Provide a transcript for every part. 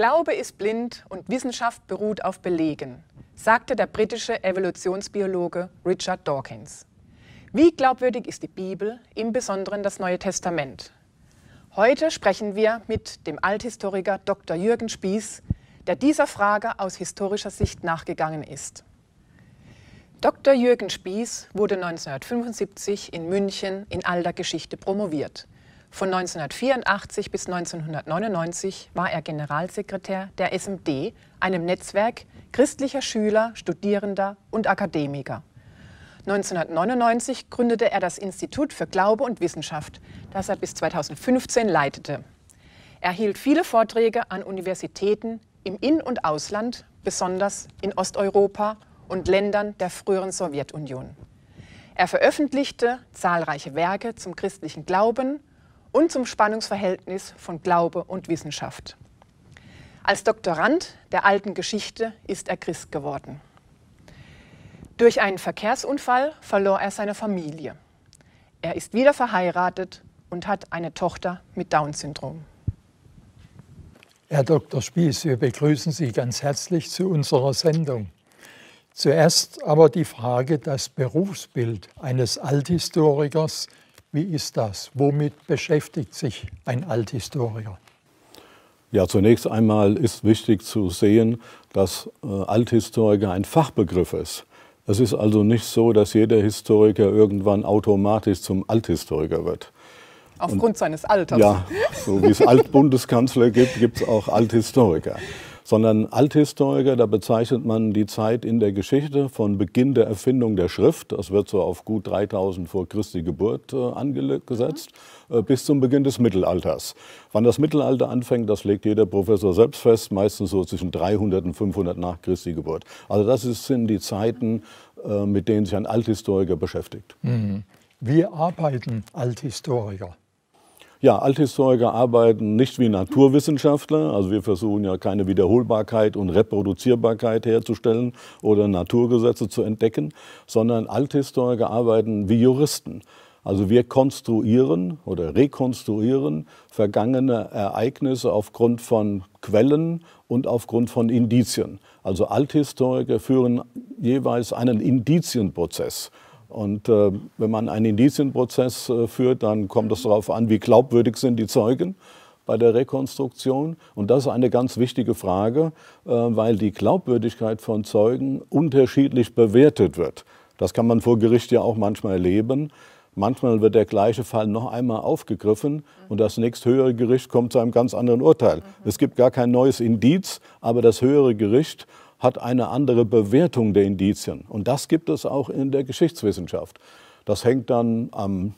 Glaube ist blind und Wissenschaft beruht auf Belegen, sagte der britische Evolutionsbiologe Richard Dawkins. Wie glaubwürdig ist die Bibel, im Besonderen das Neue Testament? Heute sprechen wir mit dem Althistoriker Dr. Jürgen Spieß, der dieser Frage aus historischer Sicht nachgegangen ist. Dr. Jürgen Spieß wurde 1975 in München in alter Geschichte promoviert. Von 1984 bis 1999 war er Generalsekretär der SMD, einem Netzwerk christlicher Schüler, Studierender und Akademiker. 1999 gründete er das Institut für Glaube und Wissenschaft, das er bis 2015 leitete. Er hielt viele Vorträge an Universitäten im In- und Ausland, besonders in Osteuropa und Ländern der früheren Sowjetunion. Er veröffentlichte zahlreiche Werke zum christlichen Glauben und zum Spannungsverhältnis von Glaube und Wissenschaft. Als Doktorand der alten Geschichte ist er Christ geworden. Durch einen Verkehrsunfall verlor er seine Familie. Er ist wieder verheiratet und hat eine Tochter mit Down-Syndrom. Herr Dr. Spieß, wir begrüßen Sie ganz herzlich zu unserer Sendung. Zuerst aber die Frage, das Berufsbild eines Althistorikers wie ist das? Womit beschäftigt sich ein Althistoriker? Ja, zunächst einmal ist wichtig zu sehen, dass äh, Althistoriker ein Fachbegriff ist. Es ist also nicht so, dass jeder Historiker irgendwann automatisch zum Althistoriker wird. Aufgrund Und, seines Alters. Ja, so wie es Altbundeskanzler gibt, gibt es auch Althistoriker sondern Althistoriker, da bezeichnet man die Zeit in der Geschichte von Beginn der Erfindung der Schrift, das wird so auf gut 3000 vor Christi Geburt äh, angesetzt, äh, bis zum Beginn des Mittelalters. Wann das Mittelalter anfängt, das legt jeder Professor selbst fest, meistens so zwischen 300 und 500 nach Christi Geburt. Also das sind die Zeiten, äh, mit denen sich ein Althistoriker beschäftigt. Mhm. Wie arbeiten Althistoriker? Ja, Althistoriker arbeiten nicht wie Naturwissenschaftler. Also wir versuchen ja keine Wiederholbarkeit und Reproduzierbarkeit herzustellen oder Naturgesetze zu entdecken, sondern Althistoriker arbeiten wie Juristen. Also wir konstruieren oder rekonstruieren vergangene Ereignisse aufgrund von Quellen und aufgrund von Indizien. Also Althistoriker führen jeweils einen Indizienprozess. Und äh, wenn man einen Indizienprozess äh, führt, dann kommt es darauf an, wie glaubwürdig sind die Zeugen bei der Rekonstruktion. Und das ist eine ganz wichtige Frage, äh, weil die Glaubwürdigkeit von Zeugen unterschiedlich bewertet wird. Das kann man vor Gericht ja auch manchmal erleben. Manchmal wird der gleiche Fall noch einmal aufgegriffen und das nächsthöhere Gericht kommt zu einem ganz anderen Urteil. Es gibt gar kein neues Indiz, aber das höhere Gericht hat eine andere Bewertung der Indizien. Und das gibt es auch in der Geschichtswissenschaft. Das hängt dann an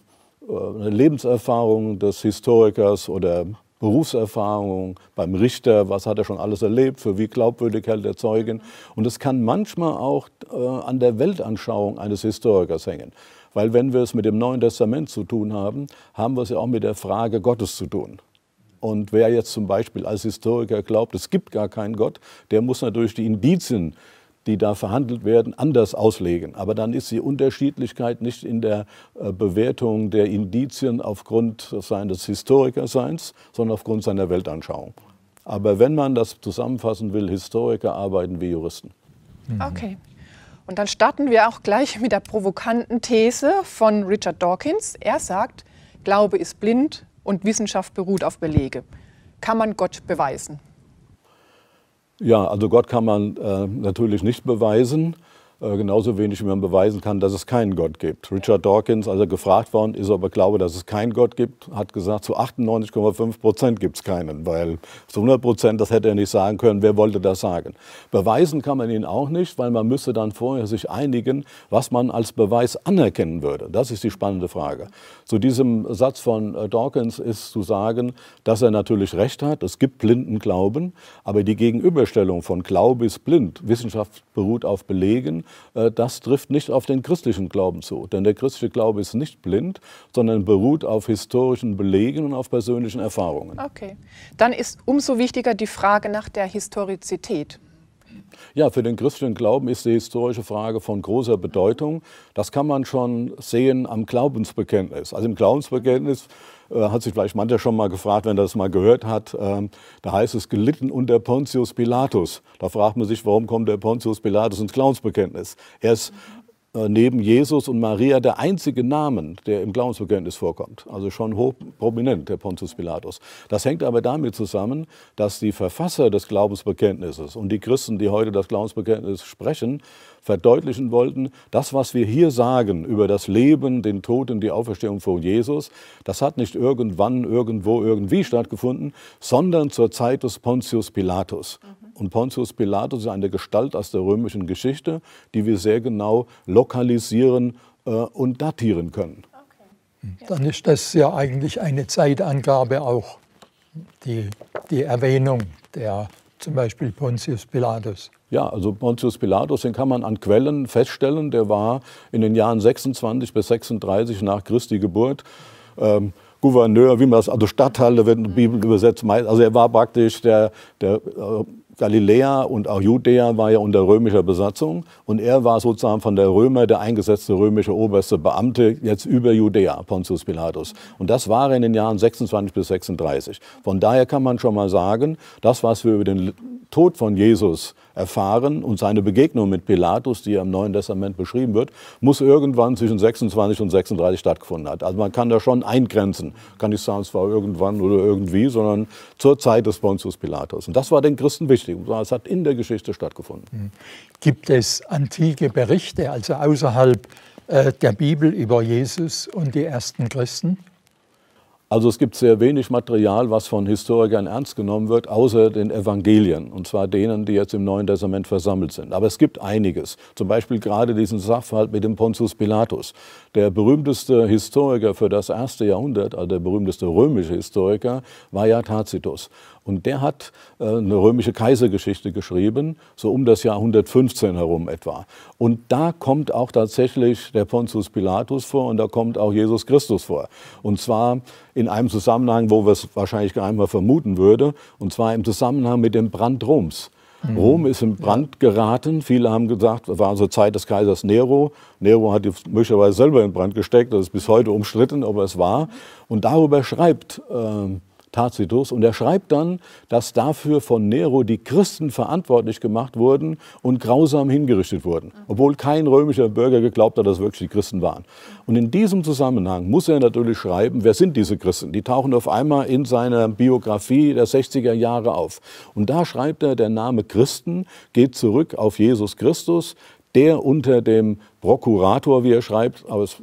äh, Lebenserfahrung des Historikers oder Berufserfahrung beim Richter, was hat er schon alles erlebt, für wie glaubwürdig hält der Zeugen. Und es kann manchmal auch äh, an der Weltanschauung eines Historikers hängen. Weil wenn wir es mit dem Neuen Testament zu tun haben, haben wir es ja auch mit der Frage Gottes zu tun. Und wer jetzt zum Beispiel als Historiker glaubt, es gibt gar keinen Gott, der muss natürlich die Indizien, die da verhandelt werden, anders auslegen. Aber dann ist die Unterschiedlichkeit nicht in der äh, Bewertung der Indizien aufgrund seines Historikerseins, sondern aufgrund seiner Weltanschauung. Aber wenn man das zusammenfassen will, Historiker arbeiten wie Juristen. Mhm. Okay. Und dann starten wir auch gleich mit der provokanten These von Richard Dawkins. Er sagt, Glaube ist blind, und Wissenschaft beruht auf Belege. Kann man Gott beweisen? Ja, also Gott kann man äh, natürlich nicht beweisen. Äh, genauso wenig wie man beweisen kann, dass es keinen Gott gibt. Richard Dawkins, als er gefragt worden ist, ob er glaube, dass es keinen Gott gibt, hat gesagt, zu 98,5 Prozent gibt es keinen, weil zu 100 Prozent, das hätte er nicht sagen können. Wer wollte das sagen? Beweisen kann man ihn auch nicht, weil man müsste dann vorher sich einigen, was man als Beweis anerkennen würde. Das ist die spannende Frage. Zu diesem Satz von äh, Dawkins ist zu sagen, dass er natürlich recht hat. Es gibt blinden Glauben, aber die Gegenüberstellung von Glaube ist blind. Wissenschaft beruht auf Belegen das trifft nicht auf den christlichen Glauben zu. Denn der christliche Glaube ist nicht blind, sondern beruht auf historischen Belegen und auf persönlichen Erfahrungen. Okay. Dann ist umso wichtiger die Frage nach der Historizität. Ja, für den christlichen Glauben ist die historische Frage von großer Bedeutung. Das kann man schon sehen am Glaubensbekenntnis. Also im Glaubensbekenntnis äh, hat sich vielleicht mancher schon mal gefragt, wenn er das mal gehört hat, äh, da heißt es gelitten unter Pontius Pilatus. Da fragt man sich, warum kommt der Pontius Pilatus ins Glaubensbekenntnis? Er ist neben Jesus und Maria der einzige Name, der im Glaubensbekenntnis vorkommt. Also schon hoch prominent, der Pontius Pilatus. Das hängt aber damit zusammen, dass die Verfasser des Glaubensbekenntnisses und die Christen, die heute das Glaubensbekenntnis sprechen, verdeutlichen wollten, das, was wir hier sagen über das Leben, den Tod und die Auferstehung von Jesus, das hat nicht irgendwann, irgendwo, irgendwie stattgefunden, sondern zur Zeit des Pontius Pilatus. Mhm. Und Pontius Pilatus ist eine Gestalt aus der römischen Geschichte, die wir sehr genau lokalisieren äh, und datieren können. Okay. Dann ist das ja eigentlich eine Zeitangabe auch, die, die Erwähnung der zum Beispiel Pontius Pilatus. Ja, also Pontius Pilatus, den kann man an Quellen feststellen. Der war in den Jahren 26 bis 36 nach Christi Geburt ähm, Gouverneur, wie man das, also Stadthalle, wenn die Bibel übersetzt, also er war praktisch der, der äh, Galiläa und auch Judäa war ja unter römischer Besatzung und er war sozusagen von der Römer der eingesetzte römische oberste Beamte jetzt über Judäa, Pontius Pilatus. Und das war in den Jahren 26 bis 36. Von daher kann man schon mal sagen, das, was wir über den Tod von Jesus erfahren und seine Begegnung mit Pilatus, die ja im Neuen Testament beschrieben wird, muss irgendwann zwischen 26 und 36 stattgefunden haben. Also man kann da schon eingrenzen. Kann nicht sagen, es war irgendwann oder irgendwie, sondern zur Zeit des Pontius Pilatus. Und das war den Christen wichtig. Es hat in der Geschichte stattgefunden. Hm. Gibt es antike Berichte, also außerhalb äh, der Bibel über Jesus und die ersten Christen? Also es gibt sehr wenig Material, was von Historikern ernst genommen wird, außer den Evangelien, und zwar denen, die jetzt im Neuen Testament versammelt sind. Aber es gibt einiges, zum Beispiel gerade diesen Sachverhalt mit dem Pontius Pilatus. Der berühmteste Historiker für das erste Jahrhundert, also der berühmteste römische Historiker, war ja Tacitus. Und der hat äh, eine römische Kaisergeschichte geschrieben, so um das Jahr 115 herum etwa. Und da kommt auch tatsächlich der Pontius Pilatus vor und da kommt auch Jesus Christus vor. Und zwar in einem Zusammenhang, wo wir es wahrscheinlich gar nicht mal vermuten würde, und zwar im Zusammenhang mit dem Brand Roms. Mhm. Rom ist in Brand geraten. Viele haben gesagt, das war zur Zeit des Kaisers Nero. Nero hat die möglicherweise selber in Brand gesteckt. Das ist bis heute umstritten, ob es war. Und darüber schreibt äh, Tacitus. Und er schreibt dann, dass dafür von Nero die Christen verantwortlich gemacht wurden und grausam hingerichtet wurden, obwohl kein römischer Bürger geglaubt hat, dass es wirklich die Christen waren. Und in diesem Zusammenhang muss er natürlich schreiben, wer sind diese Christen? Die tauchen auf einmal in seiner Biografie der 60er Jahre auf. Und da schreibt er, der Name Christen geht zurück auf Jesus Christus, der unter dem Prokurator, wie er schreibt, aber es,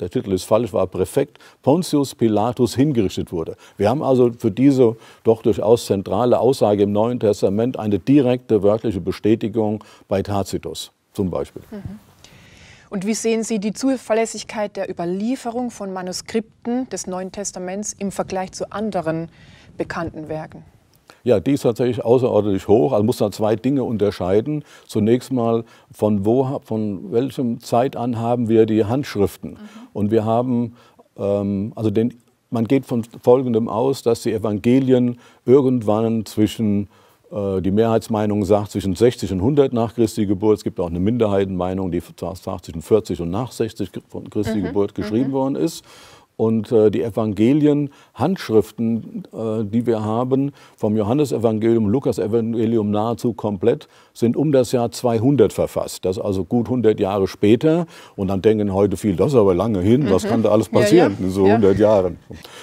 der Titel ist falsch, war Präfekt, Pontius Pilatus hingerichtet wurde. Wir haben also für diese doch durchaus zentrale Aussage im Neuen Testament eine direkte wörtliche Bestätigung bei Tacitus zum Beispiel. Mhm. Und wie sehen Sie die Zuverlässigkeit der Überlieferung von Manuskripten des Neuen Testaments im Vergleich zu anderen bekannten Werken? Ja, die ist tatsächlich außerordentlich hoch. Also muss man zwei Dinge unterscheiden. Zunächst mal, von, wo, von welchem Zeit an haben wir die Handschriften? Mhm. Und wir haben, ähm, also den, man geht von Folgendem aus, dass die Evangelien irgendwann zwischen äh, die Mehrheitsmeinung sagt zwischen 60 und 100 nach Christi Geburt. Es gibt auch eine Minderheitenmeinung, die sagt zwischen 40 und nach 60 von Christi mhm. Geburt geschrieben mhm. worden ist. Und äh, die Evangelien, Handschriften, äh, die wir haben, vom Johannesevangelium, Lukas-Evangelium nahezu komplett, sind um das Jahr 200 verfasst. Das ist also gut 100 Jahre später. Und dann denken heute viele, das ist aber lange hin, was mhm. kann da alles passieren ja, ja. in so 100 ja. Jahren?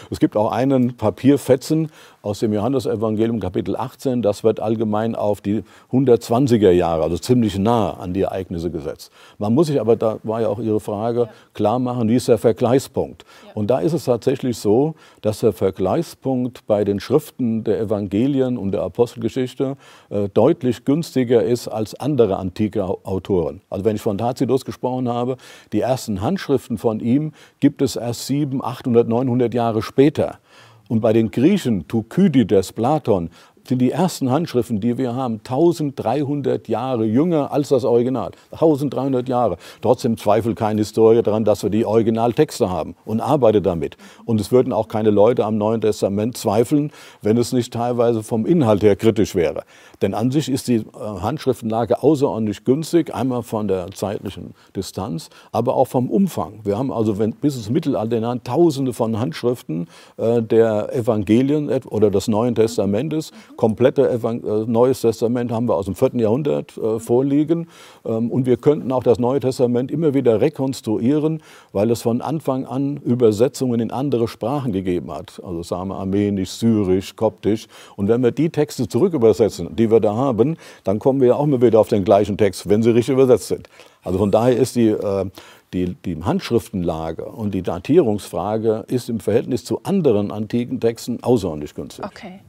Es gibt auch einen Papierfetzen aus dem Johannesevangelium Kapitel 18, das wird allgemein auf die 120er Jahre, also ziemlich nah an die Ereignisse gesetzt. Man muss sich aber, da war ja auch Ihre Frage, ja. klar machen, wie ist der Vergleichspunkt? Ja. Und da ist es tatsächlich so, dass der Vergleichspunkt bei den Schriften der Evangelien und der Apostelgeschichte äh, deutlich günstiger ist als andere antike Autoren. Also wenn ich von Tacitus gesprochen habe, die ersten Handschriften von ihm gibt es erst 700, 800, 900 Jahre später. Und bei den Griechen, Thukydides, Platon, sind die ersten Handschriften, die wir haben, 1300 Jahre jünger als das Original. 1300 Jahre. Trotzdem zweifelt kein Historiker daran, dass wir die Originaltexte haben und arbeitet damit. Und es würden auch keine Leute am Neuen Testament zweifeln, wenn es nicht teilweise vom Inhalt her kritisch wäre. Denn an sich ist die äh, Handschriftenlage außerordentlich günstig, einmal von der zeitlichen Distanz, aber auch vom Umfang. Wir haben also bis ins Mittelalter hinein Tausende von Handschriften äh, der Evangelien oder des Neuen Testamentes. Komplette Evang äh, Neues Testament haben wir aus dem 4. Jahrhundert äh, vorliegen. Ähm, und wir könnten auch das Neue Testament immer wieder rekonstruieren, weil es von Anfang an Übersetzungen in andere Sprachen gegeben hat. Also sagen wir Armenisch, Syrisch, Koptisch. Und wenn wir die Texte zurückübersetzen, die wir da haben, dann kommen wir ja auch immer wieder auf den gleichen Text, wenn sie richtig übersetzt sind. Also von daher ist die, äh, die, die Handschriftenlage und die Datierungsfrage ist im Verhältnis zu anderen antiken Texten außerordentlich günstig. Okay.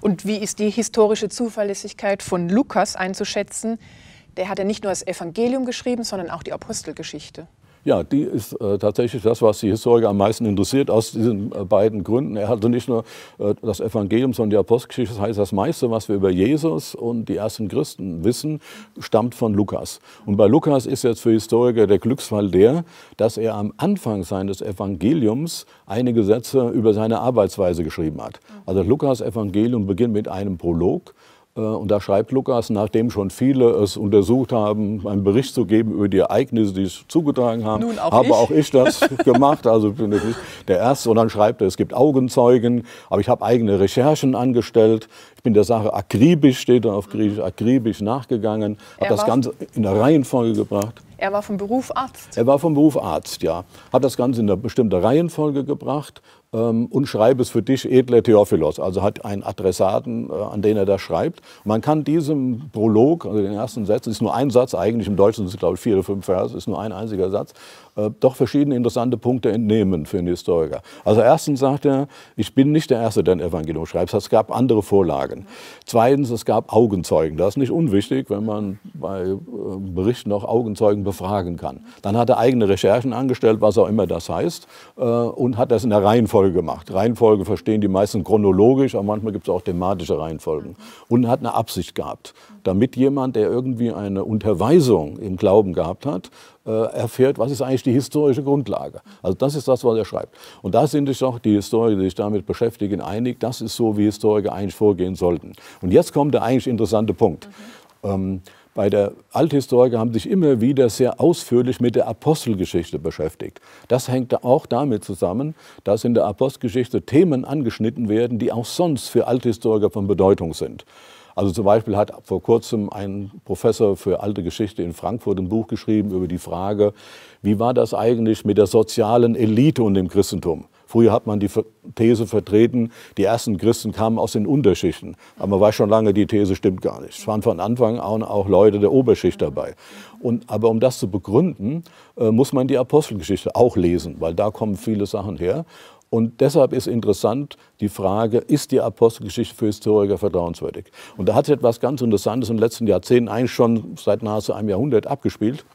Und wie ist die historische Zuverlässigkeit von Lukas einzuschätzen? Der hat ja nicht nur das Evangelium geschrieben, sondern auch die Apostelgeschichte. Ja, die ist äh, tatsächlich das, was die Historiker am meisten interessiert, aus diesen äh, beiden Gründen. Er hatte nicht nur äh, das Evangelium, sondern die Apostelgeschichte. Das heißt, das meiste, was wir über Jesus und die ersten Christen wissen, stammt von Lukas. Und bei Lukas ist jetzt für Historiker der Glücksfall der, dass er am Anfang seines Evangeliums einige Sätze über seine Arbeitsweise geschrieben hat. Also Lukas Evangelium beginnt mit einem Prolog und da schreibt Lukas, nachdem schon viele es untersucht haben, einen Bericht zu geben über die Ereignisse, die es zugetragen haben, Nun auch habe ich. auch ich das gemacht. Also bin ich nicht der Erste. Und dann schreibt er, es gibt Augenzeugen, aber ich habe eigene Recherchen angestellt. Ich bin der Sache akribisch, steht da auf Griechisch, akribisch nachgegangen, habe das Ganze in der Reihenfolge gebracht. Er war vom Beruf Arzt. Er war vom Beruf Arzt, ja. Hat das Ganze in eine bestimmte Reihenfolge gebracht und schreibe es für dich, edler Theophilos. Also hat einen Adressaten, äh, an den er das schreibt. Man kann diesem Prolog, also den ersten Sätzen, ist nur ein Satz, eigentlich im Deutschen sind es, glaube ich, vier oder fünf Verse, ist nur ein einziger Satz, äh, doch verschiedene interessante Punkte entnehmen für einen Historiker. Also erstens sagt er, ich bin nicht der Erste, der ein Evangelium schreibt. Es gab andere Vorlagen. Zweitens, es gab Augenzeugen. Das ist nicht unwichtig, wenn man bei äh, Berichten auch Augenzeugen befragen kann. Dann hat er eigene Recherchen angestellt, was auch immer das heißt, und hat das in der Reihenfolge gemacht. Reihenfolge verstehen die meisten chronologisch, aber manchmal gibt es auch thematische Reihenfolgen. Und hat eine Absicht gehabt, damit jemand, der irgendwie eine Unterweisung im Glauben gehabt hat, äh, erfährt, was ist eigentlich die historische Grundlage. Also das ist das, was er schreibt. Und da sind sich auch die Historiker, die sich damit beschäftigen, einig, das ist so, wie Historiker eigentlich vorgehen sollten. Und jetzt kommt der eigentlich interessante Punkt. Ähm, bei der Althistoriker haben sich immer wieder sehr ausführlich mit der Apostelgeschichte beschäftigt. Das hängt auch damit zusammen, dass in der Apostelgeschichte Themen angeschnitten werden, die auch sonst für Althistoriker von Bedeutung sind. Also zum Beispiel hat vor kurzem ein Professor für alte Geschichte in Frankfurt ein Buch geschrieben über die Frage, wie war das eigentlich mit der sozialen Elite und dem Christentum? Früher hat man die These vertreten, die ersten Christen kamen aus den Unterschichten. Aber man weiß schon lange, die These stimmt gar nicht. Es waren von Anfang an auch Leute der Oberschicht dabei. Und, aber um das zu begründen, äh, muss man die Apostelgeschichte auch lesen, weil da kommen viele Sachen her. Und deshalb ist interessant die Frage, ist die Apostelgeschichte für Historiker vertrauenswürdig? Und da hat sich etwas ganz Interessantes in den letzten Jahrzehnten, eigentlich schon seit nahezu einem Jahrhundert abgespielt.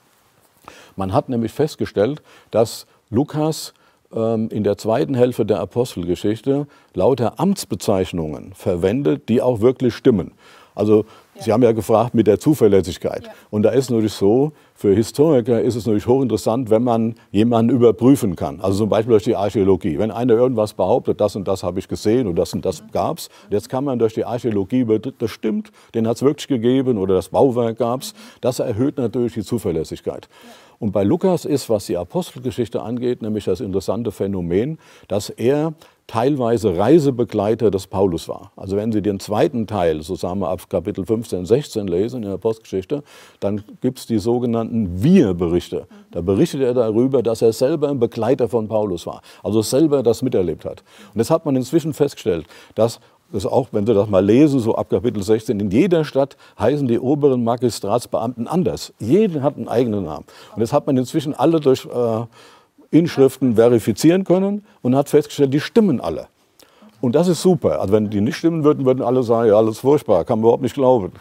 Man hat nämlich festgestellt, dass Lukas in der zweiten Hälfte der Apostelgeschichte lauter Amtsbezeichnungen verwendet, die auch wirklich stimmen. Also Sie haben ja gefragt mit der Zuverlässigkeit. Und da ist natürlich so, für Historiker ist es natürlich hochinteressant, wenn man jemanden überprüfen kann. Also zum Beispiel durch die Archäologie. Wenn einer irgendwas behauptet, das und das habe ich gesehen und das und das gab es. Jetzt kann man durch die Archäologie über, das stimmt, den hat es wirklich gegeben oder das Bauwerk gab es. Das erhöht natürlich die Zuverlässigkeit. Und bei Lukas ist, was die Apostelgeschichte angeht, nämlich das interessante Phänomen, dass er teilweise Reisebegleiter des Paulus war. Also wenn Sie den zweiten Teil, wir ab Kapitel 15, 16 lesen in der Postgeschichte, dann gibt es die sogenannten Wir-Berichte. Da berichtet er darüber, dass er selber ein Begleiter von Paulus war, also selber das miterlebt hat. Und das hat man inzwischen festgestellt, dass das auch, wenn Sie das mal lesen, so ab Kapitel 16, in jeder Stadt heißen die oberen Magistratsbeamten anders. Jeder hat einen eigenen Namen. Und das hat man inzwischen alle durch äh, Inschriften verifizieren können und hat festgestellt, die stimmen alle. Und das ist super. Also wenn die nicht stimmen würden, würden alle sagen, ja, alles furchtbar, kann man überhaupt nicht glauben.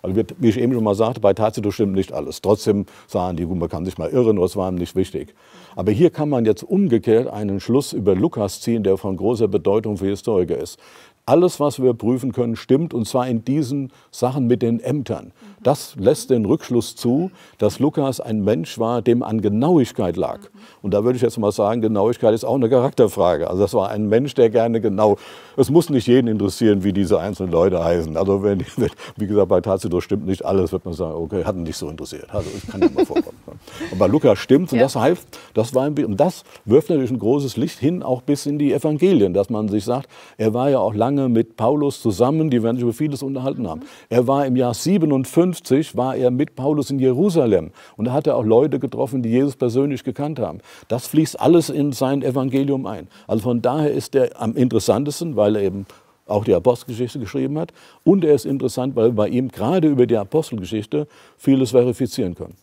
Also wie ich eben schon mal sagte, bei Tacitus stimmt nicht alles. Trotzdem sagen die, man kann sich mal irren, das war ihm nicht wichtig. Aber hier kann man jetzt umgekehrt einen Schluss über Lukas ziehen, der von großer Bedeutung für Historiker ist. Alles, was wir prüfen können, stimmt, und zwar in diesen Sachen mit den Ämtern. Das lässt den Rückschluss zu, dass Lukas ein Mensch war, dem an Genauigkeit lag. Und da würde ich jetzt mal sagen, Genauigkeit ist auch eine Charakterfrage. Also das war ein Mensch, der gerne genau, es muss nicht jeden interessieren, wie diese einzelnen Leute heißen. Also wenn, wie gesagt, bei Tacitus stimmt nicht alles, wird man sagen, okay, hat ihn nicht so interessiert. Also ich kann ja mal vorkommen. Aber bei Lukas stimmt und das heißt, das war ein, und das wirft natürlich ein großes Licht hin, auch bis in die Evangelien, dass man sich sagt, er war ja auch lange mit Paulus zusammen, die werden sich über vieles unterhalten haben. Er war im Jahr 57, war er mit Paulus in Jerusalem und da hat er auch Leute getroffen, die Jesus persönlich gekannt haben. Das fließt alles in sein Evangelium ein. Also von daher ist er am interessantesten, weil er eben auch die Apostelgeschichte geschrieben hat. Und er ist interessant, weil wir bei ihm gerade über die Apostelgeschichte vieles verifizieren können.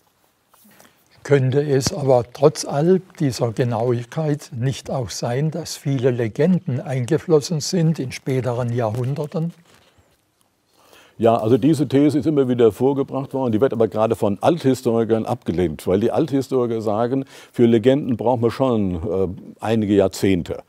Könnte es aber trotz all dieser Genauigkeit nicht auch sein, dass viele Legenden eingeflossen sind in späteren Jahrhunderten? Ja, also diese These ist immer wieder vorgebracht worden, die wird aber gerade von Althistorikern abgelehnt, weil die Althistoriker sagen, für Legenden brauchen wir schon äh, einige Jahrzehnte.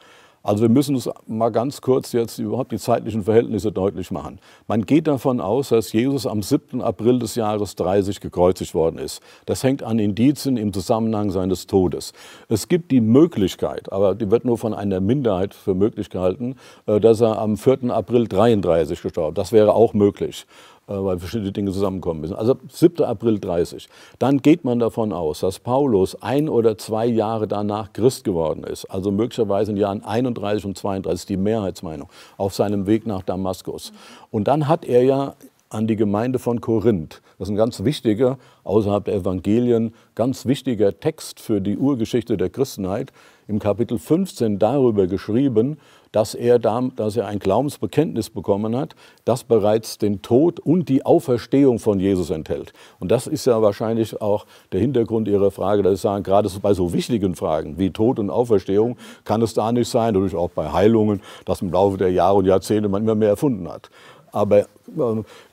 Also wir müssen uns mal ganz kurz jetzt überhaupt die zeitlichen Verhältnisse deutlich machen. Man geht davon aus, dass Jesus am 7. April des Jahres 30 gekreuzigt worden ist. Das hängt an Indizien im Zusammenhang seines Todes. Es gibt die Möglichkeit, aber die wird nur von einer Minderheit für möglich gehalten, äh, dass er am 4. April 33 gestorben ist. Das wäre auch möglich. Äh, weil verschiedene Dinge zusammenkommen müssen. Also 7. April 30. Dann geht man davon aus, dass Paulus ein oder zwei Jahre danach Christ geworden ist, also möglicherweise in Jahren 31 und 32, die Mehrheitsmeinung, auf seinem Weg nach Damaskus. Und dann hat er ja an die Gemeinde von Korinth. Das ist ein ganz wichtiger, außerhalb der Evangelien, ganz wichtiger Text für die Urgeschichte der Christenheit. Im Kapitel 15 darüber geschrieben, dass er, da, dass er ein Glaubensbekenntnis bekommen hat, das bereits den Tod und die Auferstehung von Jesus enthält. Und das ist ja wahrscheinlich auch der Hintergrund Ihrer Frage, dass ich sage, gerade bei so wichtigen Fragen wie Tod und Auferstehung kann es da nicht sein, natürlich auch bei Heilungen, dass im Laufe der Jahre und Jahrzehnte man immer mehr erfunden hat. Aber äh,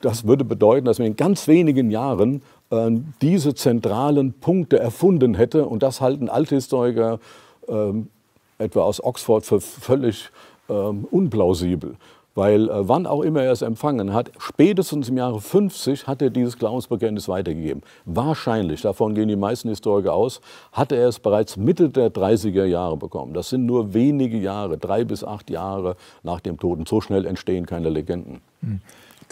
das würde bedeuten, dass man in ganz wenigen Jahren äh, diese zentralen Punkte erfunden hätte. Und das halten Althistoriker ähm, etwa aus Oxford für völlig ähm, unplausibel. Weil äh, wann auch immer er es empfangen hat, spätestens im Jahre 50 hat er dieses Glaubensbekenntnis weitergegeben. Wahrscheinlich, davon gehen die meisten Historiker aus, hatte er es bereits Mitte der 30er Jahre bekommen. Das sind nur wenige Jahre, drei bis acht Jahre nach dem Tod. Und so schnell entstehen keine Legenden. Hm.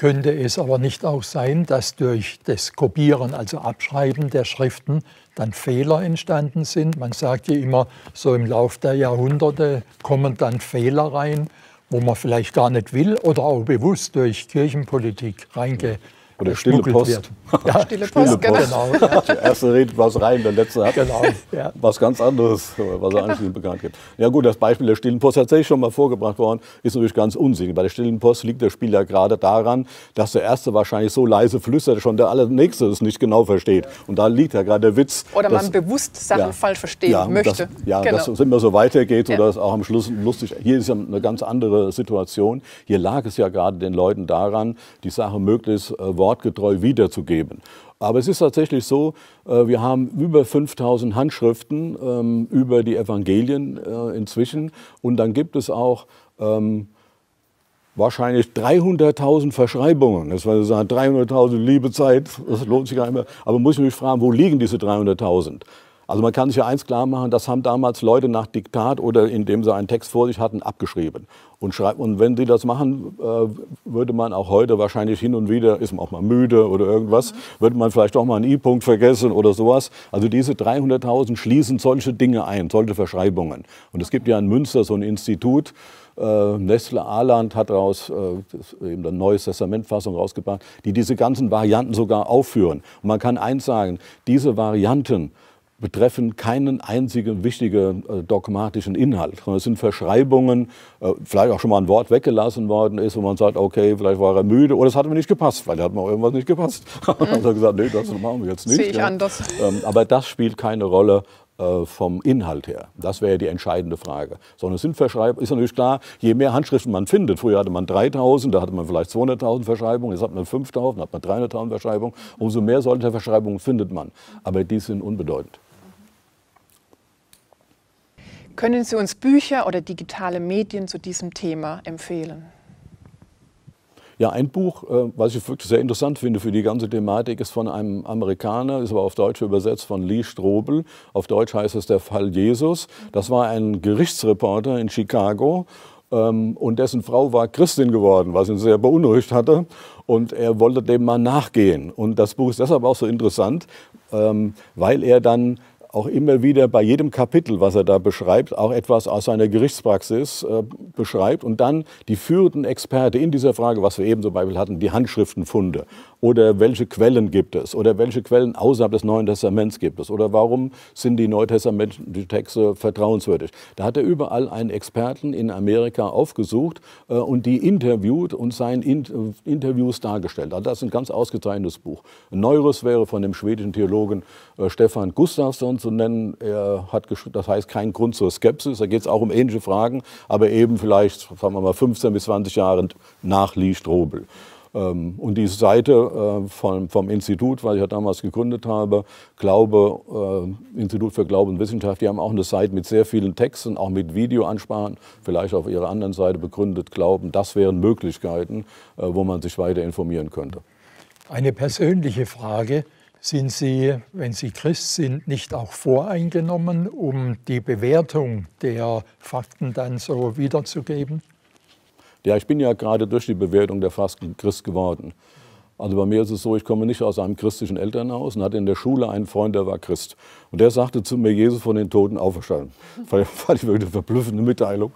Könnte es aber nicht auch sein, dass durch das Kopieren, also Abschreiben der Schriften, dann Fehler entstanden sind? Man sagt ja immer, so im Lauf der Jahrhunderte kommen dann Fehler rein, wo man vielleicht gar nicht will oder auch bewusst durch Kirchenpolitik reinge oder stille Post. Ja, stille Post, stille Post. genau. genau. Der erste redet was rein, der letzte hat genau, ja. was ganz anderes, was er anschließend bekannt gibt. Ja gut, das Beispiel der stillen Post tatsächlich schon mal vorgebracht worden, ist natürlich ganz unsinnig. Bei der stillen Post liegt das Spiel ja gerade daran, dass der Erste wahrscheinlich so leise flüstert, schon der Allernächste es nicht genau versteht. Und da liegt ja gerade der Witz. Oder man bewusst Sachen ja, falsch verstehen ja, möchte. Das, ja, genau. dass es immer so weitergeht, sodass auch am Schluss lustig Hier ist ja eine ganz andere Situation. Hier lag es ja gerade den Leuten daran, die Sache möglichst äh, wortgetreu wiederzugeben. Aber es ist tatsächlich so, äh, wir haben über 5000 Handschriften ähm, über die Evangelien äh, inzwischen und dann gibt es auch ähm, wahrscheinlich 300.000 Verschreibungen. Das war sagen, 300.000 liebe Zeit, das lohnt sich gar nicht mehr. Aber muss ich mich fragen, wo liegen diese 300.000? Also man kann sich ja eins klar machen, das haben damals Leute nach Diktat oder indem sie einen Text vor sich hatten, abgeschrieben. Und, und wenn sie das machen, äh, würde man auch heute wahrscheinlich hin und wieder, ist man auch mal müde oder irgendwas, mhm. würde man vielleicht auch mal einen I-Punkt vergessen oder sowas. Also diese 300.000 schließen solche Dinge ein, solche Verschreibungen. Und es gibt ja in Münster so ein Institut, äh, Nestle Aland hat daraus äh, eben eine Neues Testamentfassung rausgebracht, die diese ganzen Varianten sogar aufführen. Und man kann eins sagen, diese Varianten betreffen keinen einzigen wichtigen äh, dogmatischen Inhalt, sondern es sind Verschreibungen, äh, vielleicht auch schon mal ein Wort weggelassen worden ist, wo man sagt, okay, vielleicht war er müde oder es hat mir nicht gepasst, weil er hat mir irgendwas nicht gepasst. Mhm. Dann hat er gesagt, nee, das machen wir jetzt nicht. Sehe ich ja. anders. Ähm, aber das spielt keine Rolle äh, vom Inhalt her. Das wäre die entscheidende Frage. Sondern es sind Verschreibungen, ist natürlich klar, je mehr Handschriften man findet, früher hatte man 3000, da hatte man vielleicht 200.000 Verschreibungen, jetzt hat man 5000, hat man 300.000 Verschreibungen, umso mehr solcher Verschreibungen findet man. Aber die sind unbedeutend. Können Sie uns Bücher oder digitale Medien zu diesem Thema empfehlen? Ja, ein Buch, äh, was ich wirklich sehr interessant finde für die ganze Thematik, ist von einem Amerikaner, ist aber auf Deutsch übersetzt von Lee Strobel. Auf Deutsch heißt es Der Fall Jesus. Das war ein Gerichtsreporter in Chicago ähm, und dessen Frau war Christin geworden, was ihn sehr beunruhigt hatte. Und er wollte dem mal nachgehen. Und das Buch ist deshalb auch so interessant, ähm, weil er dann auch immer wieder bei jedem Kapitel, was er da beschreibt, auch etwas aus seiner Gerichtspraxis äh, beschreibt und dann die führenden Experten in dieser Frage, was wir eben zum Beispiel hatten, die Handschriftenfunde oder welche Quellen gibt es oder welche Quellen außerhalb des Neuen Testaments gibt es oder warum sind die neutestamentlichen Texte vertrauenswürdig. Da hat er überall einen Experten in Amerika aufgesucht äh, und die interviewt und seinen in Interviews dargestellt. Also das ist ein ganz ausgezeichnetes Buch. Ein neueres wäre von dem schwedischen Theologen äh, Stefan Gustafsson zu nennen. Er hat das heißt kein Grund zur Skepsis. Da geht es auch um ähnliche Fragen, aber eben vielleicht, sagen wir mal, 15 bis 20 Jahre nach Lee Strobel. Ähm, und die Seite äh, vom, vom Institut, was ich ja damals gegründet habe, Glaube, äh, Institut für Glaube und Wissenschaft, die haben auch eine Seite mit sehr vielen Texten, auch mit Videoansprachen, vielleicht auf ihrer anderen Seite begründet Glauben. Das wären Möglichkeiten, äh, wo man sich weiter informieren könnte. Eine persönliche Frage. Sind Sie, wenn Sie Christ sind, nicht auch voreingenommen, um die Bewertung der Fakten dann so wiederzugeben? Ja, ich bin ja gerade durch die Bewertung der Fasten Christ geworden. Also bei mir ist es so, ich komme nicht aus einem christlichen Elternhaus und hatte in der Schule einen Freund, der war Christ. Und der sagte zu mir, Jesus von den Toten auferstanden. Fand ich wirklich eine verblüffende Mitteilung.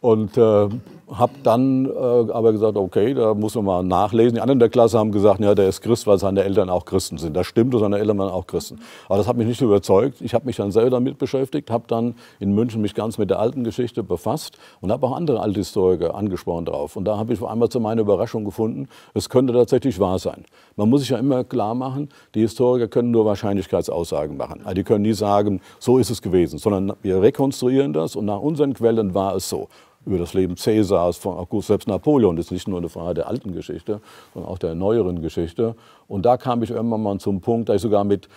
Und äh, habe dann äh, aber gesagt, okay, da muss man mal nachlesen. Die anderen der Klasse haben gesagt, ja, der ist Christ, weil seine Eltern auch Christen sind. Das stimmt, seine Eltern waren auch Christen. Aber das hat mich nicht überzeugt. Ich habe mich dann selber damit beschäftigt, habe dann in München mich ganz mit der alten Geschichte befasst und habe auch andere Althistoriker angesprochen darauf. Und da habe ich einmal zu meiner Überraschung gefunden, es könnte tatsächlich wahr sein. Man muss sich ja immer klar machen, die Historiker können nur Wahrscheinlichkeitsaussagen machen. Also die können nie sagen, so ist es gewesen, sondern wir rekonstruieren das und nach unseren Quellen war es so über das Leben Cäsars, von August, selbst Napoleon. Das ist nicht nur eine Frage der alten Geschichte, sondern auch der neueren Geschichte. Und da kam ich irgendwann mal zum Punkt, da ich sogar mit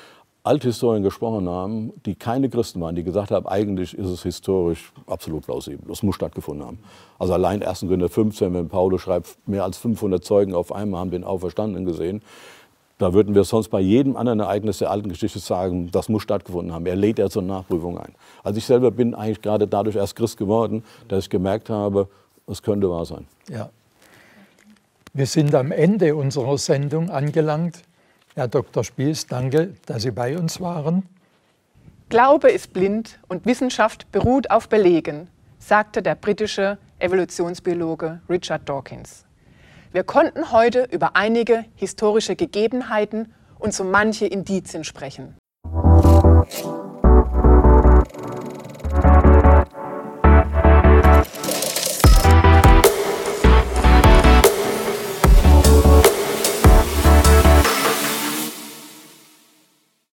Althistorien gesprochen habe, die keine Christen waren, die gesagt haben, eigentlich ist es historisch absolut plausibel. Das muss stattgefunden haben. Also allein 1. Korinther 15, wenn Paulus schreibt, mehr als 500 Zeugen auf einmal haben den Auferstandenen gesehen. Da würden wir sonst bei jedem anderen Ereignis der alten Geschichte sagen, das muss stattgefunden haben. Er lädt ja zur Nachprüfung ein. Also ich selber bin eigentlich gerade dadurch erst Christ geworden, dass ich gemerkt habe, es könnte wahr sein. Ja. Wir sind am Ende unserer Sendung angelangt. Herr Dr. Spies, danke, dass Sie bei uns waren. Glaube ist blind und Wissenschaft beruht auf Belegen, sagte der britische Evolutionsbiologe Richard Dawkins. Wir konnten heute über einige historische Gegebenheiten und so manche Indizien sprechen.